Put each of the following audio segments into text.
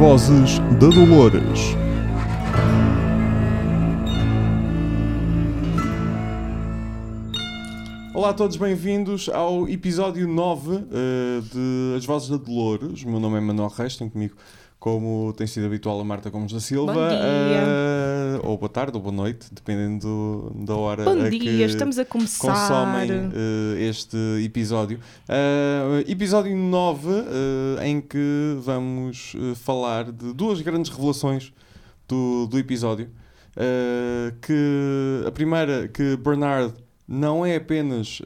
vozes da Dolores. Olá a todos, bem-vindos ao episódio 9 uh, de As Vozes da Dolores. O meu nome é Manuel Reis, tenho comigo, como tem sido habitual, a Marta Gomes da Silva. Bom dia. Uh, ou boa tarde ou boa noite, dependendo do, da hora Bom a dia, que estamos a começar. consomem uh, este episódio. Uh, episódio 9, uh, em que vamos uh, falar de duas grandes revelações do, do episódio. Que a primeira, que Bernard não é apenas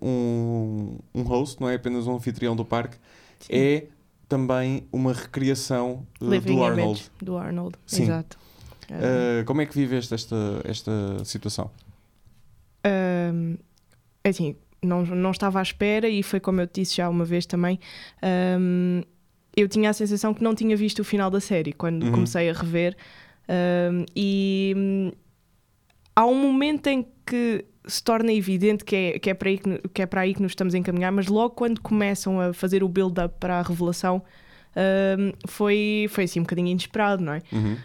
um, um host, não é apenas um anfitrião do parque, Sim. é também uma recriação uh, do Arnold. Do Arnold. Sim. Exato. Uh, Uh, como é que viveste esta, esta situação? um, é assim, não, não estava à espera e foi como eu te disse já uma vez também. um, eu tinha a sensação que não tinha visto o final da série quando Uhum. comecei a rever. um, e hum, há um momento em que se torna evidente que é, que, é para aí que, que é para aí que nos estamos a encaminhar, mas logo quando começam a fazer o build-up para a revelação, um, foi, foi assim um bocadinho inesperado, não é? Uhum.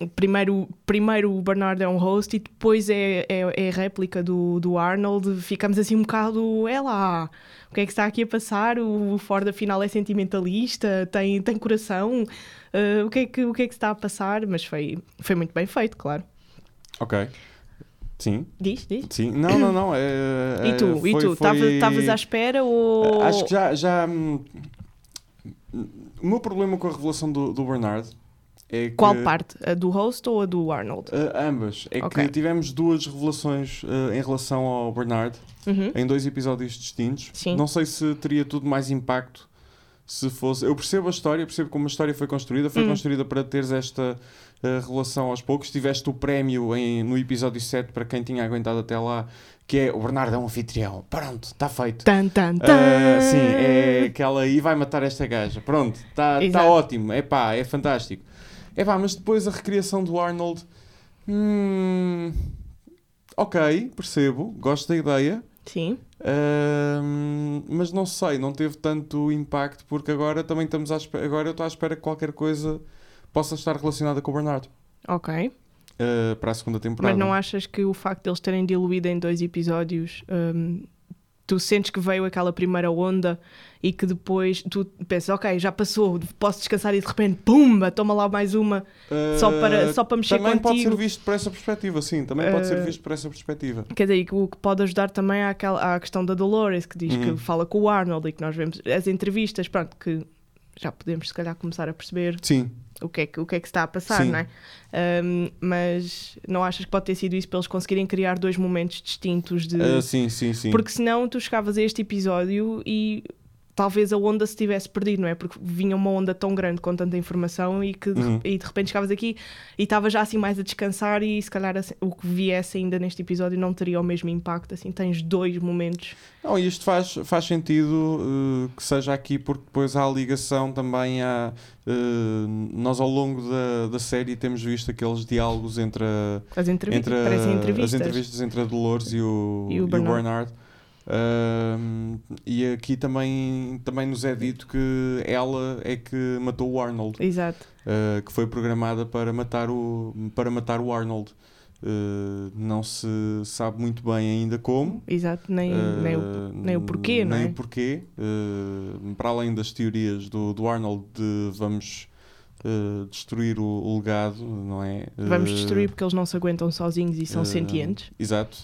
Um, primeiro, primeiro o Bernard é um host e depois é, é, é a réplica do, do Arnold. Ficamos assim um bocado, é lá, o que é que está aqui a passar? O Ford afinal é sentimentalista, tem, tem coração, Uh, o, que é que, o que é que se está a passar? Mas foi, foi muito bem feito, claro. Ok. Sim, Diz, diz. sim. Não, não, não. É, E tu, é, e foi- tu? foi- Estavas à espera ou. Acho que já. já hum, o meu problema com a revelação do, do Bernard é que. Qual parte? A do host ou a do Arnold? Uh, ambas. É Ok. que tivemos duas revelações uh, em relação ao Bernard Uhum. em dois episódios distintos. Sim. Não sei se teria tudo mais impacto se fosse. Eu percebo a história, percebo como a história foi construída. Foi Hum. construída para teres esta uh, relação aos poucos. Tiveste o prémio em- no episódio 7 para quem tinha aguentado até lá, que é o Bernardo é um anfitrião. Pronto, está feito. Tan, tan, tan. Ah, sim, é aquela aí vai matar esta gaja. Pronto, está tá Exato. ótimo. É pá, é fantástico. É pá, mas depois a recriação do Arnold. hum, ok, percebo, gosto da ideia. Sim. Ahm, mas não sei, não teve tanto impacto porque agora também estamos à espera, agora eu estou à espera que qualquer coisa possa estar relacionada com o Bernardo Ok. Ah, para a segunda temporada. Mas não achas que o facto de eles terem diluído em dois episódios, hum, tu sentes que veio aquela primeira onda e que depois tu pensas, ok, já passou, posso descansar e de repente, pumba, toma lá mais uma, só para, Ah, só para mexer também pode ser contigo. visto por essa perspectiva, sim, também pode ser Ah, visto por essa perspectiva. Quer dizer, e o que pode ajudar também àquela, à questão da Dolores, que diz Uhum. que fala com o Arnold e que nós vemos as entrevistas, pronto, que já podemos se calhar começar a perceber Sim, o que é que, o que, é que está a passar, Sim. não é? Hum, mas não achas que pode ter sido isso para eles conseguirem criar dois momentos distintos de. ah, sim, sim, sim. Porque senão tu chegavas a este episódio e talvez a onda se tivesse perdido, não é? Porque vinha uma onda tão grande com tanta informação e que de, Uhum. e de repente chegavas aqui e estavas já assim mais a descansar e se calhar assim, o que viesse ainda neste episódio não teria o mesmo impacto. Assim, tens dois momentos. Não, e isto faz, faz sentido uh, que seja aqui, porque depois há a ligação também a. uh, nós, ao longo da, da série, temos visto aqueles diálogos entre, a- As entrevistas entre a- entrevistas. as entrevistas entre a Dolores e o, E o e o Bernard. Um, e aqui também, também nos é dito que ela é que matou o Arnold, Exato. uh, que foi programada para matar o, para matar o Arnold. Uh, não se sabe muito bem ainda como, Exato, nem, nem, o, Uh, nem o porquê, não nem é? o porquê. Uh, para além das teorias do, do Arnold de vamos uh, destruir o, o legado, não é? Vamos Uh, destruir porque eles não se aguentam sozinhos e são uh, sentientes. Exato.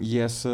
E essa,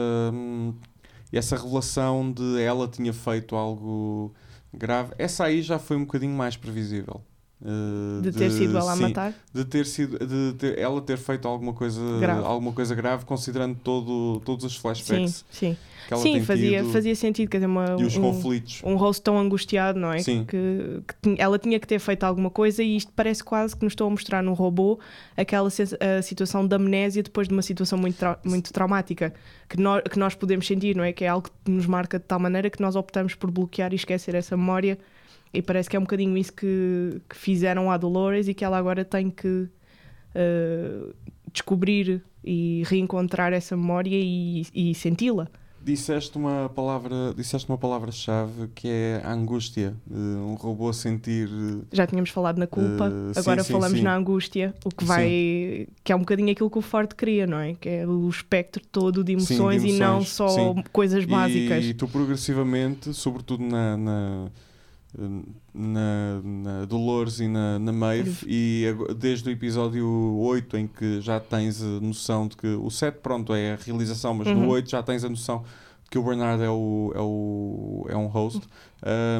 essa revelação de ela tinha feito algo grave, essa aí já foi um bocadinho mais previsível. Uh, De ter sido ela a sim, matar. de ter sido de ter- ela ter feito alguma coisa Grave. alguma coisa grave considerando todo, todos os Sim, flashbacks sim. que ela Sim, tem fazia, tido fazia sentido. Quer dizer, uma, e os um, conflitos. um rosto tão angustiado, não é? Sim. Que, que ela tinha que ter feito alguma coisa e isto parece quase que nos estão a mostrar no robô aquela a situação de amnésia depois de uma situação muito, trau- muito traumática que nós, que nós podemos sentir, não é? Que é algo que nos marca de tal maneira que nós optamos por bloquear e esquecer essa memória e parece que é um bocadinho isso que, que fizeram à Dolores e que ela agora tem que eh, descobrir e reencontrar essa memória e, e senti-la. disseste uma palavra, disseste uma palavra-chave que é a angústia. Uh, um robô sentir. Uh, Já tínhamos falado na culpa, Uh, agora sim, falamos sim. na angústia, o que vai. que é um bocadinho aquilo que o Ford queria, não é? Que é o espectro todo de Sim, de emoções, e não emoções, só coisas básicas. E tu progressivamente, sobretudo na, na, na, na Dolores e na, na Maeve, e desde o episódio 8, em que já tens a noção de que o 7, pronto, é a realização, mas Uhum. no 8 já tens a noção de que o Bernard é, o, é, o, é um host,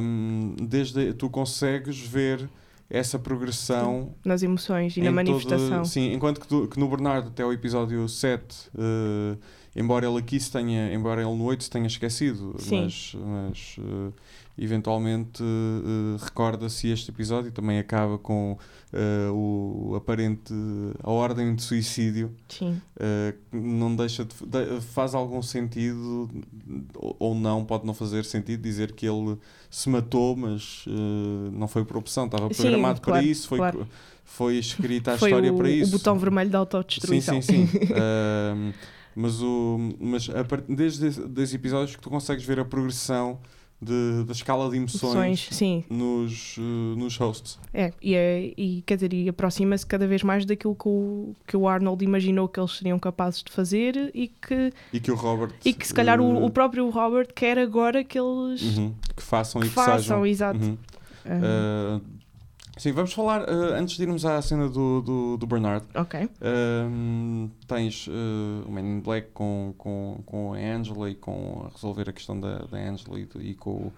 um, desde tu consegues ver essa progressão Nas emoções e na em todo- manifestação. sim, enquanto que, tu- que no Bernardo, até o episódio 7, eh, embora ele aqui se tenha, embora ele no 8 se tenha esquecido, Sim. mas, mas eh, eventualmente eh, recorda-se este episódio também acaba com eh, o aparente, a ordem de suicídio, Sim. que não deixa de, de- faz algum sentido ou não, pode não fazer sentido dizer que ele se matou, mas não foi por opção, estava Sim, programado para claro, isso, foi, claro. foi escrita a Foi história o, para isso. o botão vermelho da Sim, autodestruição. sim, sim. Ahm, mas o, mas a desde esse- desses episódios que tu consegues ver a progressão de, da escala de emoções, Emoções, nos, eh, nos hosts. É, e, é, e quer dizer, e aproxima-se cada vez mais daquilo que o, que o Arnold imaginou que eles seriam capazes de fazer e que, E que o Robert. e que se calhar o, eh, o próprio Robert quer agora que eles uhum, que façam que e que façam, sejam. exato. Uhum. Ah, Uh, sim, vamos falar, uh, antes de irmos à cena do, do, do Bernard, ok. um, tens uh, o Man in Black com, com, com a Angela e com a resolver a questão da, da Angela e, e com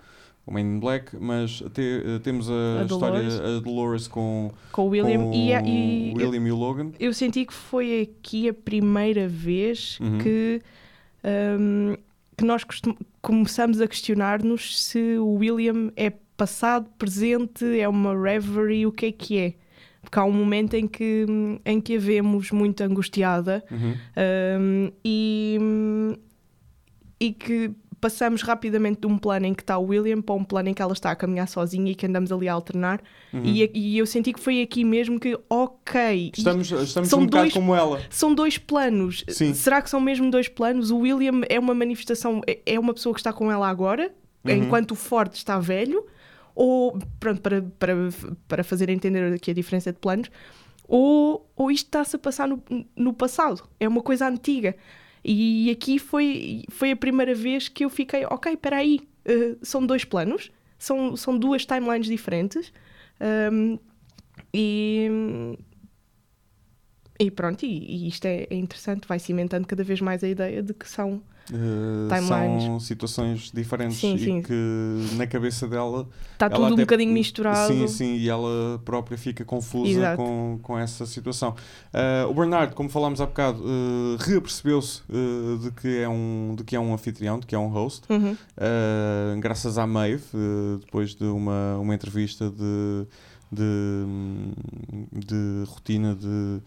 o, Man in Black, mas te- uh, temos a, A história Dolores. a Dolores com, Com o William com e, e o William e o Logan. eu senti que foi aqui a primeira vez Uhum. que, hum, que nós começamos a questionar-nos se o William é passado, presente, é uma reverie, o que é que é. Porque há um momento em que, em que a vemos muito angustiada Uhum. hum, e, e que passamos rapidamente de um plano em que está o William para um plano em que ela está a caminhar sozinha e que andamos ali a alternar. Uhum. E, e eu senti que foi aqui mesmo que, ok, Estamos, estamos são um bocado dois- como ela. são dois planos. Sim. Será que são mesmo dois planos? O William é uma manifestação, é- é uma pessoa que está com ela agora, Uhum. enquanto o Ford está velho, ou pronto, para, para, para fazer entender aqui a diferença de planos, ou, ou isto está-se a passar no, no passado, é uma coisa antiga. E aqui foi, foi a primeira vez que eu fiquei, ok, espera aí, eh, são dois planos, são, são duas timelines diferentes. Ahm, e, e pronto, e, e isto é, é interessante, vai cimentando cada vez mais a ideia de que são. Uh, Timelines. são situações diferentes Sim, e sim. que na cabeça dela Está tudo um até- bocadinho misturado. Sim, sim, e ela própria fica confusa Exato. com, com essa situação. Ah, o Bernardo, como falámos há bocado, uh, reapercebeu-se uh, de, que é um, de que é um anfitrião, de que é um host, Uhum. uh, graças à Maeve, uh, depois de uma, uma entrevista de, de, de rotina de.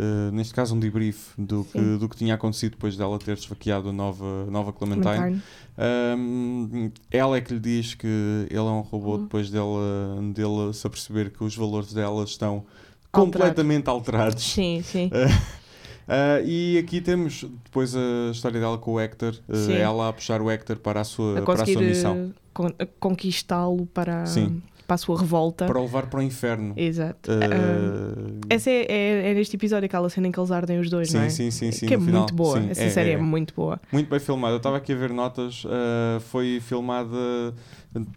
Uh, neste caso, um debrief do que, do que tinha acontecido depois dela ter esfaqueado a nova, nova Clementine. Um, ela é que lhe diz que ele é um robô Uhum. depois dela, dela se aperceber que os valores dela estão Alterados. completamente alterados. Sim, sim. Uh, e aqui temos depois a história dela com o Hector, uh, ela a puxar o Hector para a sua, a para a sua missão, eh, con- conquistá-lo para, Sim. Para a sua revolta. para o levar para o inferno. Exato. Uh, Ah, essa é, é, é neste episódio aquela cena em que eles ardem os dois, sim, não é? sim, sim, sim, que é final. muito boa. Sim, Essa é- série é, é- muito boa. Muito bem filmada. Eu estava aqui a ver notas. uh, foi filmada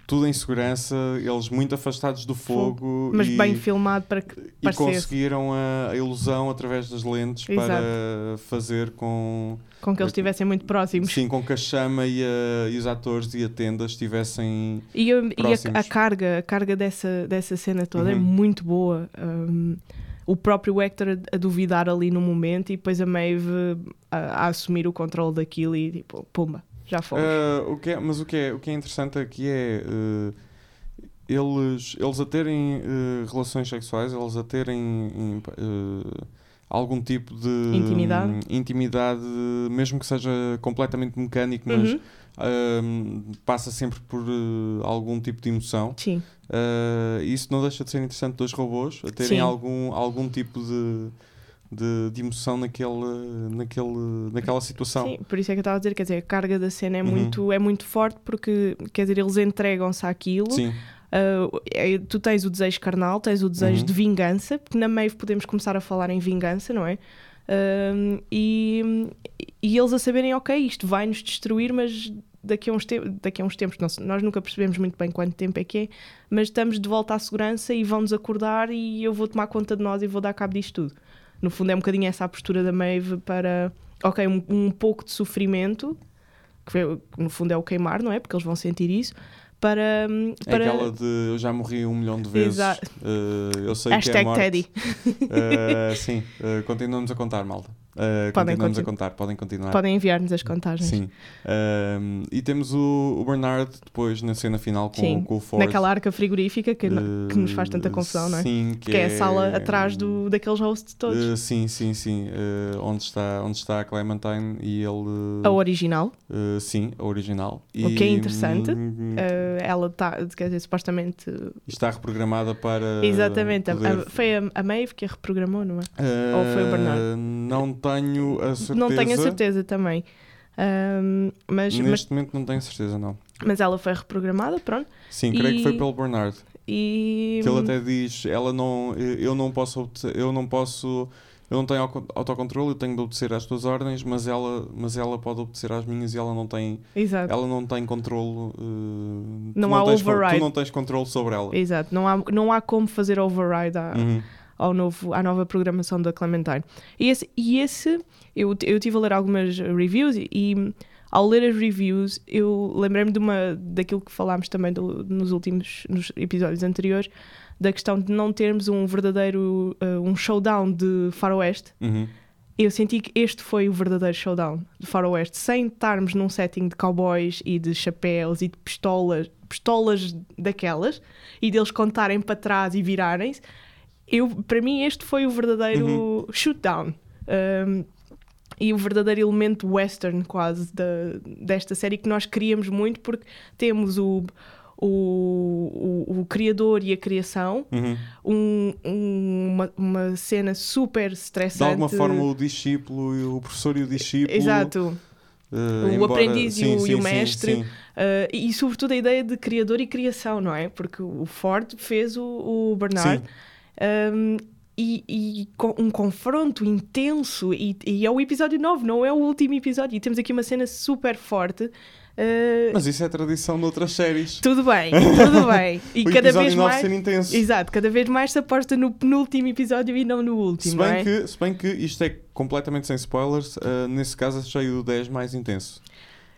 tudo em segurança, eles muito afastados do fogo. Mas e... bem filmado para que E parecesse conseguiram a, a ilusão através das lentes Exato. para fazer com, com que eles estivessem muito próximos. sim, com que a chama e, a- e os atores e a tenda estivessem. E, eu- e próximos. a, a carga, a carga dessa, dessa cena toda é Uhum. muito boa. Um, o próprio Hector a, duvidar ali no momento e depois a Maeve a, a assumir o controle daquilo e tipo, pumba, já fomos. O que é, mas o que, é, o que é interessante aqui é eh, eles, eles a terem eh, relações sexuais, eles a terem em, eh, algum tipo de Intimidade. intimidade, mesmo que seja completamente mecânico, mas Uhum. ah, passa sempre por eh, algum tipo de emoção. Sim, Uh, isso não deixa de ser interessante dos robôs a terem Sim. algum, algum tipo de, de, de emoção naquele, naquele, naquela situação. Sim, por isso é que eu estava a dizer, quer dizer, a carga da cena é, Uhum. muito, é muito forte porque, quer dizer, eles entregam-se àquilo. Sim, Uh, tu tens o desejo carnal, tens o desejo Uhum. de vingança, porque na Maeve podemos começar a falar em vingança, não é? Um, e, e eles a saberem, ok, isto vai nos destruir, mas daqui a uns, te daqui a uns tempos, sei, nós nunca percebemos muito bem quanto tempo é que é, mas estamos de volta à segurança e vão-nos acordar e eu vou tomar conta de nós e vou dar cabo disto tudo. No fundo, é um bocadinho essa a postura da Maeve para, ok, um, um pouco de sofrimento, que no fundo é o queimar, não é? Porque eles vão sentir isso, para. é para... aquela de eu já morri um milhão de vezes. Exato. eh, eu sei que é Hashtag morte. Teddy. Eh, sim, eh, continuamos a contar, malta. Eh, Podem continuamos a continu- contar, podem continuar. Podem enviar-nos as contagens. Sim. Ahm, e temos o, o Bernard depois na cena final com, Sim, com o Ford. Naquela arca frigorífica que, no- que nos faz tanta confusão, não é? Sim, que, Que é a sala atrás do, daqueles hosts todos. Eh, sim, sim, sim. Onde, está, onde está a Clementine e ele. a original. sim, a original. O que é interessante, hum, eh, ela está, quer dizer, supostamente. está reprogramada para. exatamente. a- poder- a- foi a, a Maeve que a reprogramou, não é? Ou foi o Bernard? Não tenho a certeza. Não tenho a certeza também. Ahm, mas, mas, Neste momento não tenho certeza, não. mas ela foi reprogramada, pronto. Sim, creio que foi E- pelo Bernard. E. Que ele até diz, ela não, eu não posso, eu não posso, eu não tenho auto- autocontrole, eu tenho de obedecer às tuas ordens, mas ela, mas ela pode obedecer às minhas e ela não tem, Exato. ela não tem controle. tu Não há tens, con- override. Tu não tens controle sobre ela. Exato. Não há, não há como fazer override à, Uhum. Ao novo, à nova programação da Clementine. E esse, e esse eu, eu tive a ler algumas reviews e, ao ler as reviews eu lembrei-me de uma, daquilo que falámos também do- nos últimos nos episódios anteriores, da questão de não termos um verdadeiro uh, um showdown de faroeste. Uhum. Eu senti que este foi o verdadeiro showdown de faroeste, sem estarmos num setting de cowboys e de chapéus e de pistolas, pistolas daquelas, e deles contarem para trás e virarem-se. Eu, para mim, este foi o verdadeiro shootdown. Um, e o verdadeiro elemento western, quase, da, desta série que nós queríamos muito, porque temos o, o, o, o criador e a criação, Uhum. um- um- uma, uma cena super De estressante. alguma forma o discípulo, e o professor e o discípulo. Exato. eh, O embora- aprendiz e sim, o- e sim, o sim, mestre. sim. Uh, e, e, sobretudo a ideia de criador e criação, não é? Porque o Ford fez o, o Bernard. Um, e, e com um confronto intenso, e, e é o episódio 9, não é o último episódio. E temos aqui uma cena super forte. Uh, Mas isso é tradição de outras séries. tudo bem, tudo bem. E cada vez 9 mais. ser intenso. Exato, cada vez mais se aposta no penúltimo episódio e não no último. Se bem, é? que, se bem que isto é completamente sem spoilers, uh, nesse caso achei o 10 mais intenso.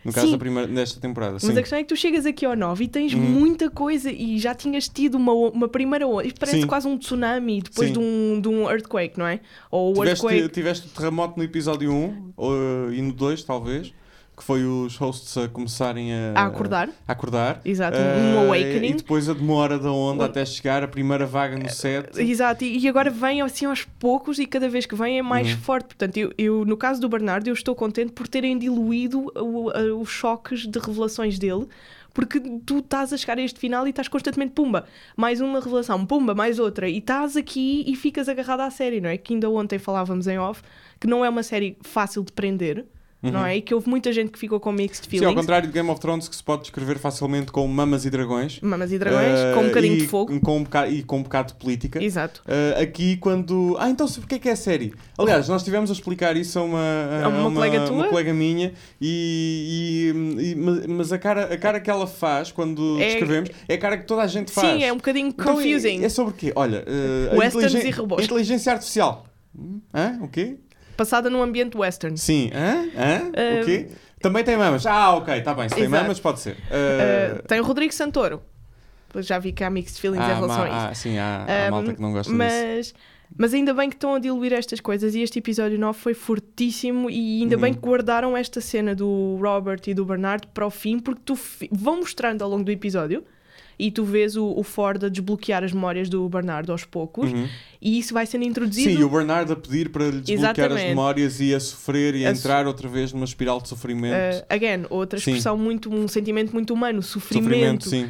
No caso Sim. primeira, desta temporada. Mas Sim. a questão é que tu chegas aqui ao 9 e tens Uhum. muita coisa e já tinhas tido uma, uma primeira onda. Isto parece Sim. quase um tsunami depois Sim. de um, de um earthquake, não é? Ou Tiveste, earthquake. tiveste terremoto no episódio 1 ou, e no 2, talvez, que foi os hosts a começarem a, A acordar. a acordar. Exato, Uh, um E awakening. depois a demora da onda Um- até chegar a primeira vaga no set. Exato, e e agora vem assim aos poucos e cada vez que vem é mais Uhum. forte. Portanto, eu, eu, no caso do Bernardo, eu estou contente por terem diluído o- os choques de revelações dele, porque tu estás a chegar a este final e estás constantemente pumba, mais uma revelação, pumba, mais outra, e estás aqui e ficas agarrado à série, não é? Que ainda ontem falávamos em off que não é uma série fácil de prender. Não é? E que houve muita gente que ficou com mixed Uhum. Sim, ao feelings. contrário de Game of Thrones, que se pode descrever facilmente com mamas e dragões. Mamas e dragões, Uh, com um bocadinho e de fogo. Com um bocado, e com um bocado de política. Exato. Uh, aqui quando. Ah, então sobre o que é que é a série? Aliás, nós estivemos a explicar isso a uma, a A uma colega tua? uma colega minha, e, e- e- mas- a cara, a cara que ela faz quando É- descrevemos é a cara que toda a gente faz. Sim, é um bocadinho Então, é- confusing. É, sobre o quê? Olha, uh, a Westerns inteligen- e robôs. inteligência artificial. Hum? Hã? O quê? Passada num ambiente western. Sim. Hã? Hã? O quê? Também tem mamas. Ah, ok, está bem. Se tem Exato. mamas, pode ser. Uh, Uh, tem o Rodrigo Santoro. Já vi que há mixed feelings em ah, relação ma- a isso. ah, sim, há, há Um, malta que não gosta disso. mas, mas ainda bem que estão a diluir estas coisas e este episódio 9 foi fortíssimo e ainda Uhum. bem que guardaram esta cena do Robert e do Bernard para o fim porque tu vão mostrando ao longo do episódio e tu vês o, o Ford a desbloquear as memórias do Bernard aos poucos Uhum. e isso vai sendo introduzido Sim, e o Bernardo a pedir para lhe desbloquear as Exatamente. memórias e a sofrer e a A so- entrar outra vez numa espiral de sofrimento. Uh, again, outra Sim. expressão muito, um sentimento muito humano, sofrimento, sofrimento. sim.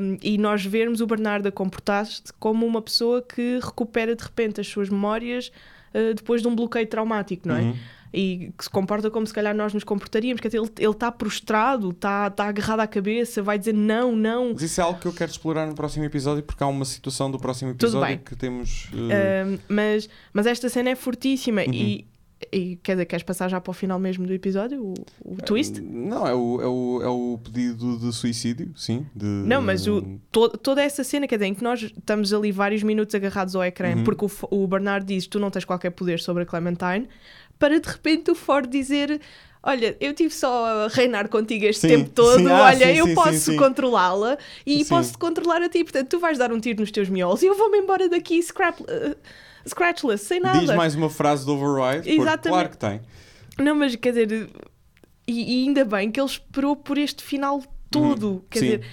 Um, e nós vermos o Bernardo a comportar-se como uma pessoa que recupera de repente as suas memórias uh, depois de um bloqueio traumático, não é? Uhum. E que se comporta como se calhar nós nos comportaríamos. Quer dizer, ele está prostrado, está tá agarrado à cabeça, vai dizer não, não. Mas isso é algo que eu quero explorar no próximo episódio, porque há uma situação do próximo episódio que temos. uh, Uh, mas, mas esta cena é fortíssima Uhum. e, e quer dizer, queres passar já para o final mesmo do episódio? O, o twist? Não, é o, é, o, é o pedido de suicídio, sim. De, Não, mas o, to- toda essa cena, quer dizer, em que nós estamos ali vários minutos agarrados ao ecrã, Uhum. porque o, o Bernard diz tu não tens qualquer poder sobre a Clementine, para de repente o Ford dizer. Olha, eu tive só a reinar contigo este Sim, tempo todo. sim, ah, Olha, sim, eu posso controlá-la e Sim. posso controlar a ti. Portanto, tu vais dar um tiro nos teus miolos e eu vou-me embora daqui scrap, uh, scratchless, sem nada. Diz mais uma frase do Override, Exatamente. claro que tem. Não, mas quer dizer, e, e ainda bem que ele esperou por este final todo. Quer Uhum. sim. dizer,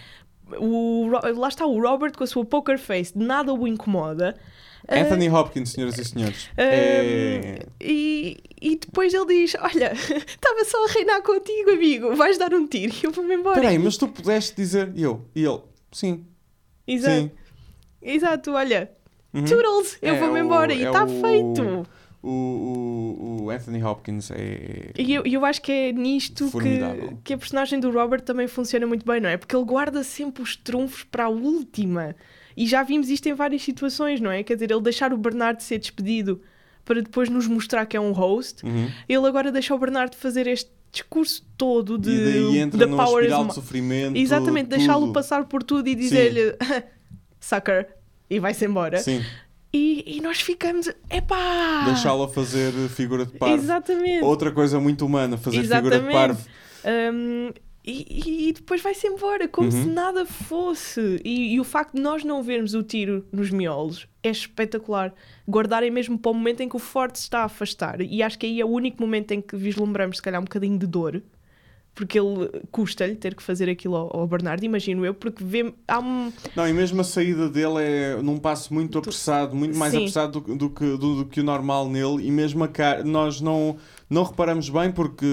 o, lá está o Robert com a sua poker face, nada o incomoda. Ah, Anthony Hopkins, senhoras e senhores. ah, É... e, e depois ele diz: Olha, estava só a reinar contigo, amigo, vais dar um tiro e eu vou-me embora. Peraí, mas tu pudeste dizer. E eu? E ele? Sim. Exato, Sim. exato olha, Uhum. Toodles, eu É vou-me o- embora e é está o- feito. O, o, o Anthony Hopkins é. E eu, eu acho que é nisto que, Formidável. que a personagem do Robert também funciona muito bem, não é? Porque ele guarda sempre os trunfos para a última. E já vimos isto em várias situações, não é? Quer dizer, ele deixar o Bernardo ser despedido para depois nos mostrar que é um host. Uhum. Ele agora deixa o Bernardo fazer este discurso todo de e daí entra numa power espiral de sofrimento. Exatamente, deixá-lo passar por tudo e dizer-lhe sucker e vai-se embora. Sim, E, e nós ficamos, epá! deixá-lo a fazer figura de parvo. Exatamente. Outra coisa muito humana, fazer figura de Exatamente. parvo. Um, e, e depois vai-se embora, como Uhum. se nada fosse. E, e o facto de nós não vermos o tiro nos miolos é espetacular. Guardarem mesmo para o momento em que o Ford se está a afastar. E acho que aí é o único momento em que vislumbramos, se calhar, um bocadinho de dor. Porque ele custa-lhe ter que fazer aquilo ao, ao Bernardo, imagino eu, porque vê, há um. Não, e mesmo a saída dele é num passo muito apressado, muito mais Sim. apressado do, do que, do, do que o normal nele, e mesmo a cara, nós não, não reparamos bem porque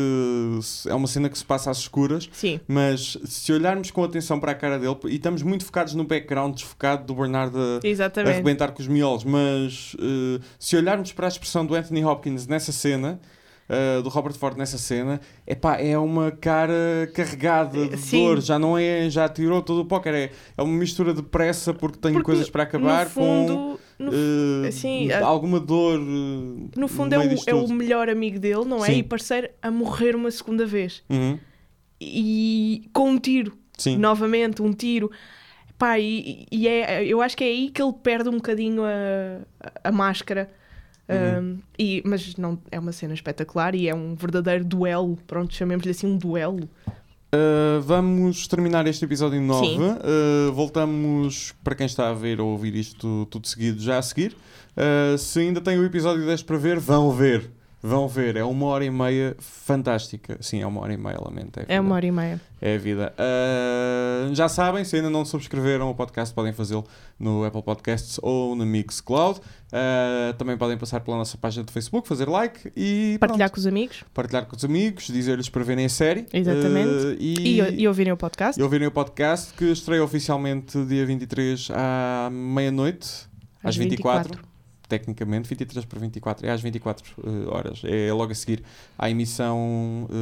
é uma cena que se passa às escuras, Sim, mas se olharmos com atenção para a cara dele, e estamos muito focados no background desfocado do Bernardo a, a arrebentar com os miolos, mas eh, se olharmos para a expressão do Anthony Hopkins nessa cena, eh, do Robert Ford nessa cena, epá, é uma cara carregada de Sim. dor, já não é, já tirou todo o póquer, é, é uma mistura de pressa porque tenho Porque, coisas para acabar no fundo, com no, eh, assim, alguma dor. eh, no fundo é, meio o, é o melhor amigo dele, não é? Sim. E parceiro a morrer uma segunda vez. Uhum, E com um tiro. Sim. novamente um tiro. Pá, e, e é, eu acho que é aí que ele perde um bocadinho a, a máscara. Uhum. Um, e, mas não, é uma cena espetacular e é um verdadeiro duelo. Pronto, chamemos-lhe assim um duelo. Uh, vamos terminar este episódio 9. Sim. Uh, voltamos para quem está a ver ou ouvir isto tudo seguido já a seguir. Uh, se ainda tem o episódio 10 para ver, vão ver. Vão ver. É uma hora e meia fantástica. Sim, é uma hora e meia, lamento. É uma hora e meia. É a vida. Uh, já sabem, se ainda não subscreveram o podcast, podem fazê-lo no Apple Podcasts ou no Mixcloud. Uh, também podem passar pela nossa página de Facebook, fazer like e Partilhar pronto. com os amigos partilhar com os amigos, dizer-lhes para verem a série. Exatamente. Uh, e, e ouvirem o podcast e ouvirem o podcast que estreia oficialmente dia 23 à meia-noite, às 24. Tecnicamente, 23 para 24, é às 24 eh, horas. É logo a seguir à emissão eh,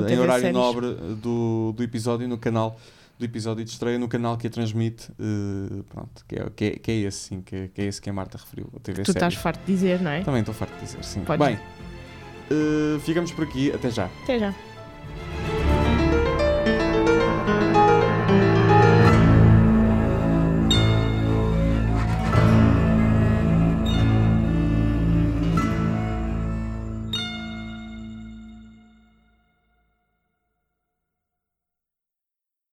No em horário Séries. nobre do, do episódio no canal do episódio de estreia no canal que a transmite. eh, pronto, que é, que, é, que é esse, sim, que, é- que é esse que a Marta referiu. A TV Tu estás farto de dizer, não é? Também estou farto de dizer, sim. Podes. Bem, eh, ficamos por aqui. Até já. Até já.